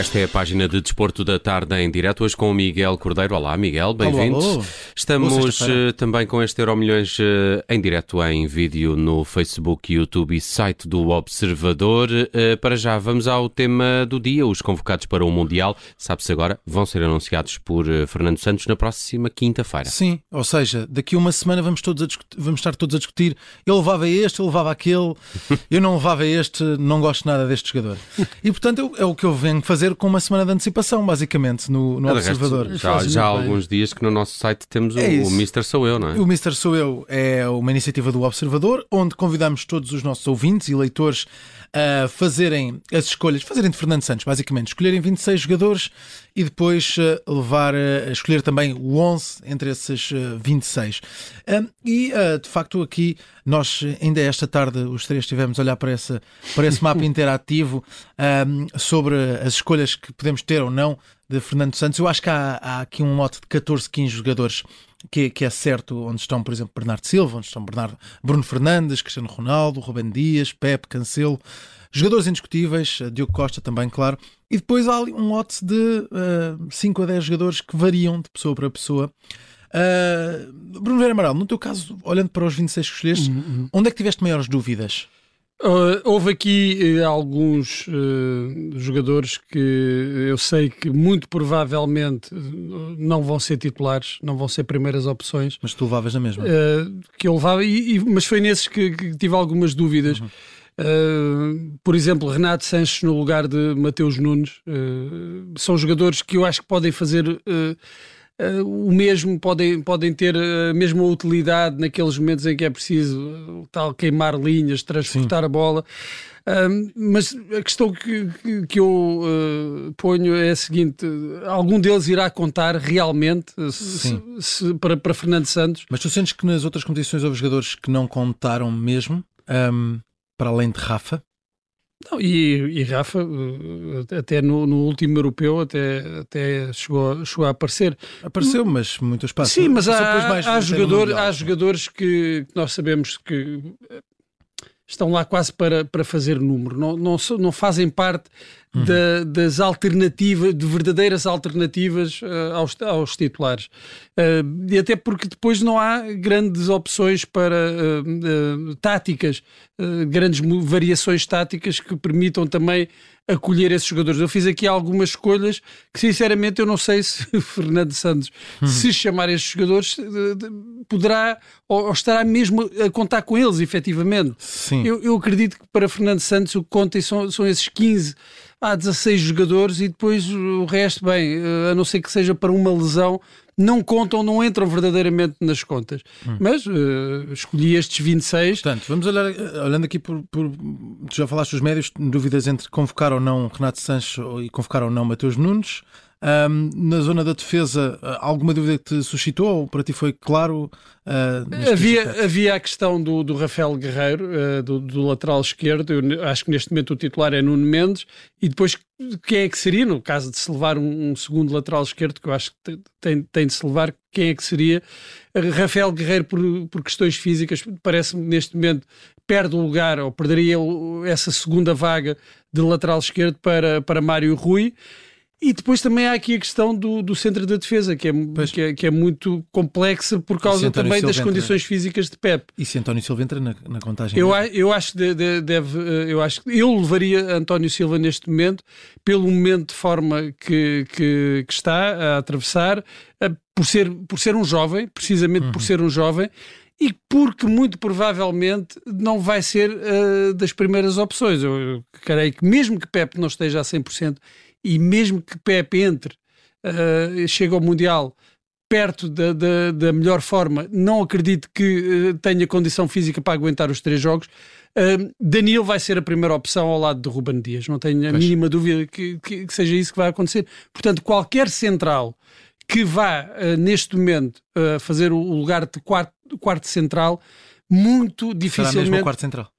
Esta é a página de Desporto da Tarde em direto, hoje com o Miguel Cordeiro. Olá, Miguel, bem-vindo. Estamos uh, também com este Euro Milhões uh, em direto em vídeo no Facebook, YouTube e site do Observador. Uh, para já, vamos ao tema do dia. Os convocados para o Mundial, sabe-se agora, vão ser anunciados por Fernando Santos na próxima quinta-feira. Sim, ou seja, daqui a uma semana vamos, todos vamos estar todos a discutir. Eu levava este, eu levava aquele, eu não levava este, não gosto nada deste jogador. E portanto, é o que eu venho fazer fazer com uma semana de antecipação, basicamente, no, no Observador. Resto, já, já há alguns dias que no nosso site temos é o, o Mister Sou Eu, não é? O Mister Sou Eu é uma iniciativa do Observador, onde convidamos todos os nossos ouvintes e leitores a fazerem as escolhas, fazerem de Fernando Santos, basicamente, escolherem 26 jogadores e depois uh, levar uh, a escolher também o 11 entre esses uh, 26. e, de facto, aqui nós, ainda esta tarde, os três estivemos a olhar para esse, para esse mapa interativo sobre as escolhas que podemos ter ou não de Fernando Santos. Eu acho que há, há aqui um lote de 14, 15 jogadores que, que, é certo, onde estão, por exemplo, Bernardo Silva, onde estão Bernardo, Bruno Fernandes, Cristiano Ronaldo, Rubem Dias, Pepe, Cancelo, jogadores indiscutíveis, eh, Diogo Costa também, claro, e depois há ali um lote de uh, eh, 5 a 10 jogadores que variam de pessoa para pessoa. Uh, Bruno Vera Amaral, no teu caso, olhando para os 26 que escolheste, uhum, uhum. onde é que tiveste maiores dúvidas? Uh, houve aqui uh, alguns uh, jogadores que eu sei que muito provavelmente não vão ser titulares, não vão ser primeiras opções. Mas tu levavas na mesma? que eu levava, e, e, mas foi nesses que, que tive algumas dúvidas. Uhum. por exemplo, Renato Sanches no lugar de Mateus Nunes. são jogadores que eu acho que podem fazer Uh, o mesmo, podem, podem ter a mesma utilidade naqueles momentos em que é preciso uh, tal queimar linhas, transportar Sim. a bola. Mas a questão que, que, que eu uh, ponho é a seguinte: algum deles irá contar realmente se, se, para, para Fernando Santos? Mas tu sentes que nas outras competições houve jogadores que não contaram mesmo, um, para além de Rafa? Não, e, e, Rafa, eh, até no, no, último europeu, até, até chegou, chegou a aparecer. Apareceu, mas muito espaço. Sim, mas há, há, jogador, há jogadores que nós sabemos que estão lá quase para, para fazer número, não, não, não fazem parte uhum. da, das alternativas, de verdadeiras alternativas uh, aos, aos titulares. Uh, e até porque depois não há grandes opções para uh, táticas, grandes variações táticas que permitam também acolher esses jogadores. Eu fiz aqui algumas escolhas que, sinceramente, eu não sei se Fernando Santos, uhum. se chamar estes jogadores, poderá ou, estará mesmo a contar com eles, efetivamente. Sim. Eu, eu acredito que para Fernando Santos o que conta são, são esses 15 há 16 jogadores e depois o resto, bem, eh, a não ser que seja para uma lesão, não contam, não entram verdadeiramente nas contas. Hum. Mas uh, escolhi estes 26. Portanto, vamos olhar, eh, olhando aqui por, por. Tu já falaste dos médios, dúvidas entre convocar ou não Renato Sanches e convocar ou não Mateus Nunes. Um, na zona da defesa, alguma dúvida que te suscitou ou para ti foi claro? Uh, havia, havia a questão do, do Rafael Guerreiro, uh, do, do, lateral esquerdo. Eu acho que neste momento o titular é Nuno Mendes. E depois, quem é que seria, no caso de se levar um, um segundo lateral esquerdo, que eu acho que tem, tem de se levar, quem é que seria? Rafael Guerreiro, por, por questões físicas, parece-me neste momento perde o lugar ou perderia essa segunda vaga de lateral esquerdo para, para Mário Rui. E depois também há aqui a questão do, do centro da defesa, que é, que é, que é, muito complexa por causa também das entra... condições físicas de Pep. E se António Silva entra na, na contagem? Eu, eu acho que de, deve, eu acho eu levaria António Silva neste momento, pelo momento de forma que, que, que está a atravessar, por ser, por ser um jovem, precisamente uhum. por ser um jovem, e porque muito provavelmente não vai ser uh, das primeiras opções. Eu, eu creio que mesmo que Pep não esteja a 100%, e mesmo que Pep entre, uh, chegue ao Mundial perto da, da, da, melhor forma, não acredito que uh, tenha condição física para aguentar os três jogos. Uh, Danilo vai ser a primeira opção ao lado de Ruben Dias, não tenho a pois. mínima dúvida que, que, que, seja isso que vai acontecer. Portanto, qualquer central que vá uh, neste momento fazer o lugar de quarto, quarto central, muito dificilmente. Será mesmo o quarto central?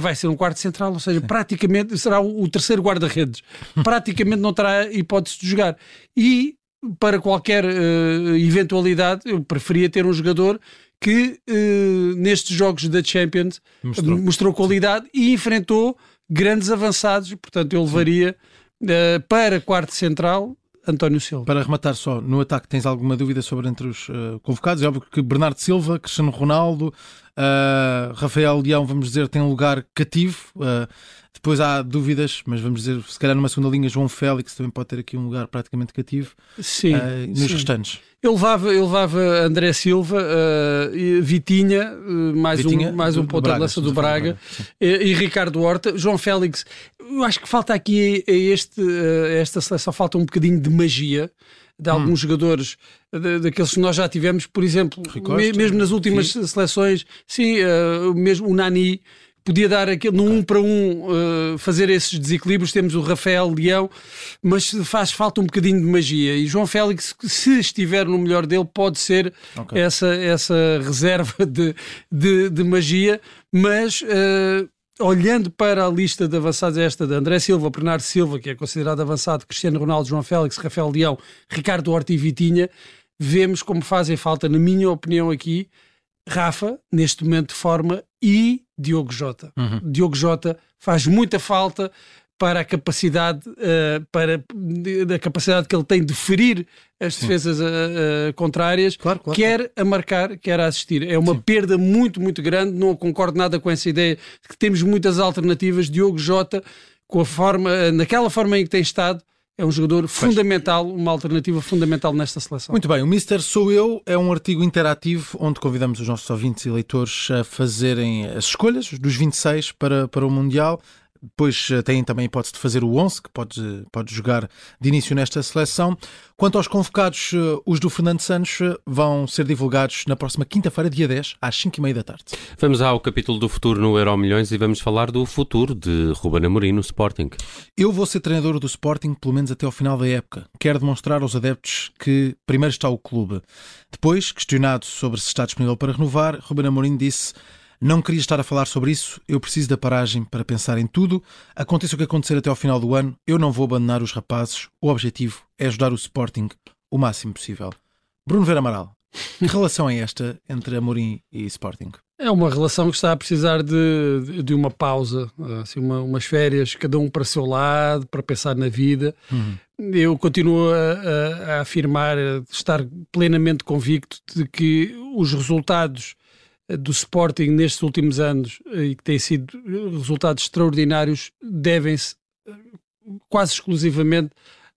Vai ser um quarto central, ou seja, Sim. praticamente será o, o terceiro guarda-redes. praticamente não terá hipótese de jogar. E para qualquer uh, eventualidade, eu preferia ter um jogador que uh, nestes jogos da Champions mostrou, mostrou qualidade Sim. e enfrentou grandes avançados, portanto eu levaria Uh, para quarto central, António Silva. Para rematar só, no ataque tens alguma dúvida sobre entre os uh, convocados? É óbvio que Bernardo Silva, Cristiano Ronaldo, uh, Rafael Leão, vamos dizer, tem um lugar cativo. Uh, depois há dúvidas, mas vamos dizer, se calhar numa segunda linha, João Félix também pode ter aqui um lugar praticamente cativo. Sim. nos sim. restantes. Eu levava, eu levava André Silva, uh, Vitinha, uh, mais Vitinha, um, mais um ponto de lança do Braga, e, e, Ricardo Horta. João Félix, eu acho que falta aqui a, este, a esta seleção, falta um bocadinho de magia de alguns hum. jogadores de, daqueles que nós já tivemos, por exemplo, me, mesmo nas últimas sim. seleções, sim, uh, mesmo o Nani podia dar aquele, no um para um, uh, fazer esses desequilíbrios. Temos o Rafael Leão, mas faz falta um bocadinho de magia. E João Félix, se estiver no melhor dele, pode ser okay. essa, essa reserva de, de, de magia, mas. Uh, olhando para a lista de avançados, esta de André Silva, Bernardo Silva, que é considerado avançado, Cristiano Ronaldo, João Félix, Rafael Leão, Ricardo Horta e Vitinha, vemos como fazem falta, na minha opinião aqui, Rafa, neste momento de forma, e Diogo Jota. Uhum. Diogo Jota faz muita falta para a capacidade uh, para da capacidade que ele tem de ferir as defesas uh, uh, contrárias, claro, claro, quer claro. a marcar, quer a assistir. É uma Sim. perda muito, muito grande. Não concordo nada com essa ideia de que temos muitas alternativas. Diogo Jota, com a forma, naquela forma em que tem estado, é um jogador fundamental, uma alternativa fundamental nesta seleção. Muito bem, o Mister Sou Eu é um artigo interativo onde convidamos os nossos ouvintes e leitores a fazerem as escolhas dos 26 para, para o Mundial. Depois eh, têm também a hipótese de fazer o 11, que pode, pode jogar de início nesta seleção. Quanto aos convocados, eh, os do Fernando Santos eh, vão ser divulgados na próxima quinta-feira, dia 10, às 5h30 da tarde. Vamos ao capítulo do futuro no Euro Milhões e vamos falar do futuro de Ruben Amorim no Sporting. Eu vou ser treinador do Sporting pelo menos até ao final da época. Quero demonstrar aos adeptos que primeiro está o clube. Depois, questionado sobre se está disponível para renovar, Ruben Amorim disse não queria estar a falar sobre isso, eu preciso da paragem para pensar em tudo. Aconteça o que acontecer até ao final do ano, eu não vou abandonar os rapazes. O objetivo é ajudar o Sporting o máximo possível. Bruno Vera Amaral, que relação é esta entre Amorim e Sporting? É uma relação que está a precisar de, de uma pausa, assim, uma, umas férias, cada um para o seu lado, para pensar na vida. Uhum. Eu continuo a, a, a afirmar, a estar plenamente convicto de que os resultados do Sporting nestes últimos anos eh, e que têm sido resultados extraordinários devem-se eh, quase exclusivamente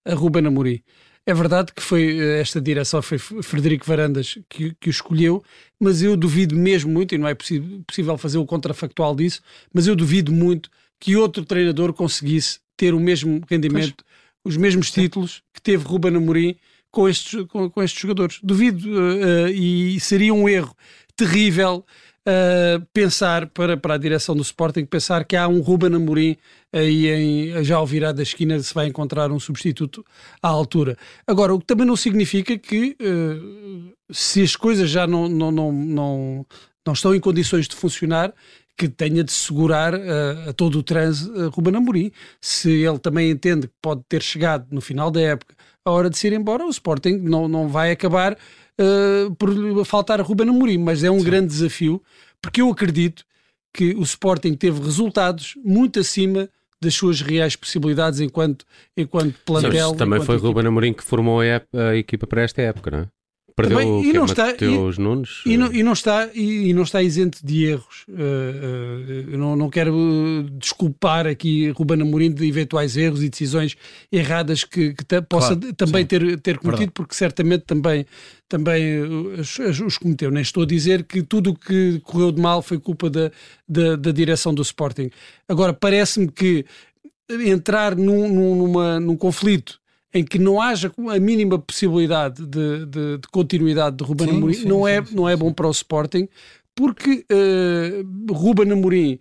a Ruben Amorim. É verdade que foi eh, esta direção, foi Frederico Varandas que, que o escolheu, mas eu duvido mesmo muito, e não é possível fazer o contrafactual disso, mas eu duvido muito que outro treinador conseguisse ter o mesmo rendimento, pois. os mesmos títulos que teve Ruben Amorim com estes, com, com estes jogadores. Duvido, uh, e seria um erro terrível uh, pensar para, para a direção do Sporting, pensar que há um Ruben Amorim aí em, já ao virar da esquina se vai encontrar um substituto à altura. Agora, o que também não significa que uh, se as coisas já não, não, não, não, não estão em condições de funcionar, que tenha de segurar uh, a todo o transe uh, Ruben Amorim. Se ele também entende que pode ter chegado no final da época a hora de se ir embora, o Sporting não, não vai acabar uh, por faltar a Ruben Amorim, mas é um Sim. grande desafio, porque eu acredito que o Sporting teve resultados muito acima das suas reais possibilidades enquanto, enquanto plantel. Sim, também foi Ruben Amorim que formou a, a, equipa para esta época, não é? Perdeu Também, e não está, Mateus e, Nunes? E não, e não está, e, e, não está isento de erros. Uh, uh, não, não quero desculpar aqui Ruben Amorim de eventuais erros e decisões erradas que, que possa claro, também ter, ter cometido, Verdade. porque certamente também, também os, os, cometeu. Nem estou a dizer que tudo o que correu de mal foi culpa da, da, da direção do Sporting. Agora, parece-me que entrar num, numa, num conflito em que não haja a mínima possibilidade de, de, de continuidade de Ruben sim, Amorim, sim, não, sim, é, não é bom para o Sporting, porque uh, Ruben Amorim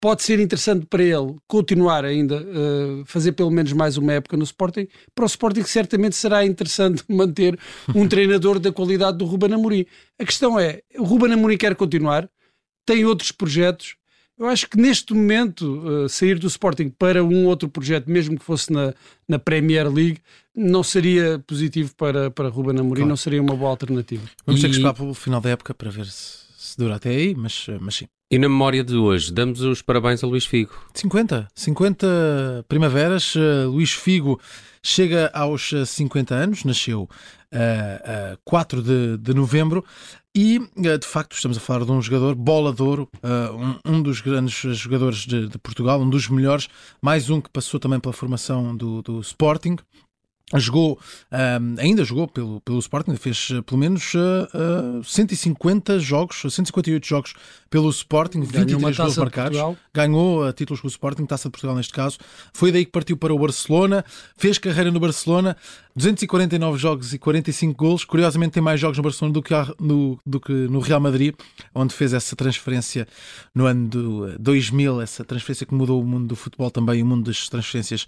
pode ser interessante para ele continuar ainda uh, fazer pelo menos mais uma época no Sporting. Para o Sporting certamente será interessante manter um treinador da qualidade do Ruben Amorim. A questão é, o Ruben Amorim quer continuar, tem outros projetos, eu acho que neste momento, uh, sair do Sporting para um outro projeto, mesmo que fosse na, na Premier League, não seria positivo para, para Ruben Amorim, claro. não seria uma boa alternativa. Vamos e... ter que esperar para o final da época para ver se, se dura até aí, mas, mas sim. E na memória de hoje, damos os parabéns a Luís Figo. 50, 50 primaveras. Uh, Luís Figo chega aos 50 anos, nasceu uh, uh, 4 de, de novembro e, uh, de facto, estamos a falar de um jogador bola de ouro, um, dos grandes jogadores de, de, Portugal, um dos melhores, mais um que passou também pela formação do, do Sporting jogou, um, ainda jogou pelo, pelo Sporting, fez uh, pelo menos uh, uh, 150 jogos, 158 jogos pelo Sporting, 23 gols marcados, ganhou uh, títulos com o Sporting, Taça de Portugal neste caso, foi daí que partiu para o Barcelona, fez carreira no Barcelona, 249 jogos e 45 gols, curiosamente tem mais jogos no Barcelona do que, no, do que no Real Madrid, onde fez essa transferência no ano de 2000, essa transferência que mudou o mundo do futebol também, o mundo das transferências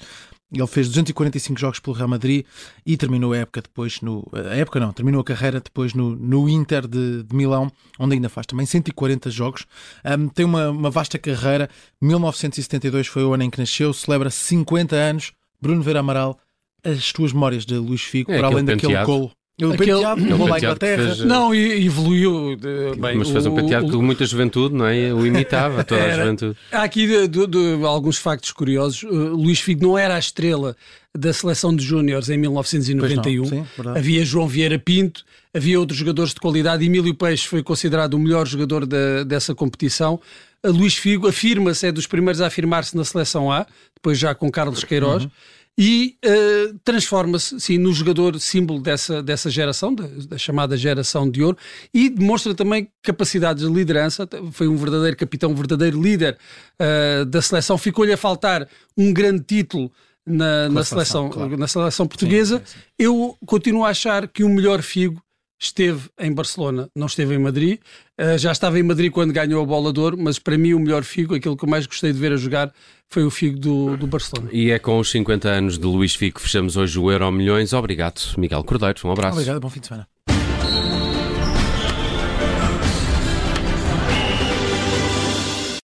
ele fez 245 jogos pelo Real Madrid e terminou a época depois no. A época não, terminou a carreira depois no, no Inter de, de Milão, onde ainda faz também 140 jogos. Um, tem uma, uma vasta carreira. 1972 foi o ano em que nasceu, celebra 50 anos. Bruno Vera Amaral, as tuas memórias de Luís Figo, é, para além daquele golo o Aquele, penteado, aquele lá Inglaterra. Fez, não, e evoluiu. De, bem, mas fez um penteado de muita juventude, não é? O imitava toda era, a juventude. Há aqui de, de, de, alguns factos curiosos. Uh, Luís Figo não era a estrela da seleção de júniores em 1991. Sim, havia João Vieira Pinto, havia outros jogadores de qualidade. Emílio Peixe foi considerado o melhor jogador da, dessa competição. A Luís Figo afirma-se, é dos primeiros a afirmar-se na seleção A, depois já com Carlos Queiroz. Uhum e uh, transforma-se sim, no jogador símbolo dessa, dessa geração, da, da, chamada geração de ouro, e demonstra também capacidades de liderança. Foi um verdadeiro capitão, um verdadeiro líder uh, da seleção. Ficou-lhe a faltar um grande título na, na seleção, claro. na seleção portuguesa. Sim, sim. Eu continuo a achar que o melhor Figo esteve em Barcelona, não esteve em Madrid. Uh, já estava em Madrid quando ganhou a bola de ouro, mas para mim o melhor Figo, aquilo que eu mais gostei de ver a jogar, foi o Figo do, do Barcelona. E é com os 50 anos de Luís Figo que fechamos hoje o Euro Milhões. Obrigado, Miguel Cordeiro. Um abraço. Obrigado, bom fim de semana.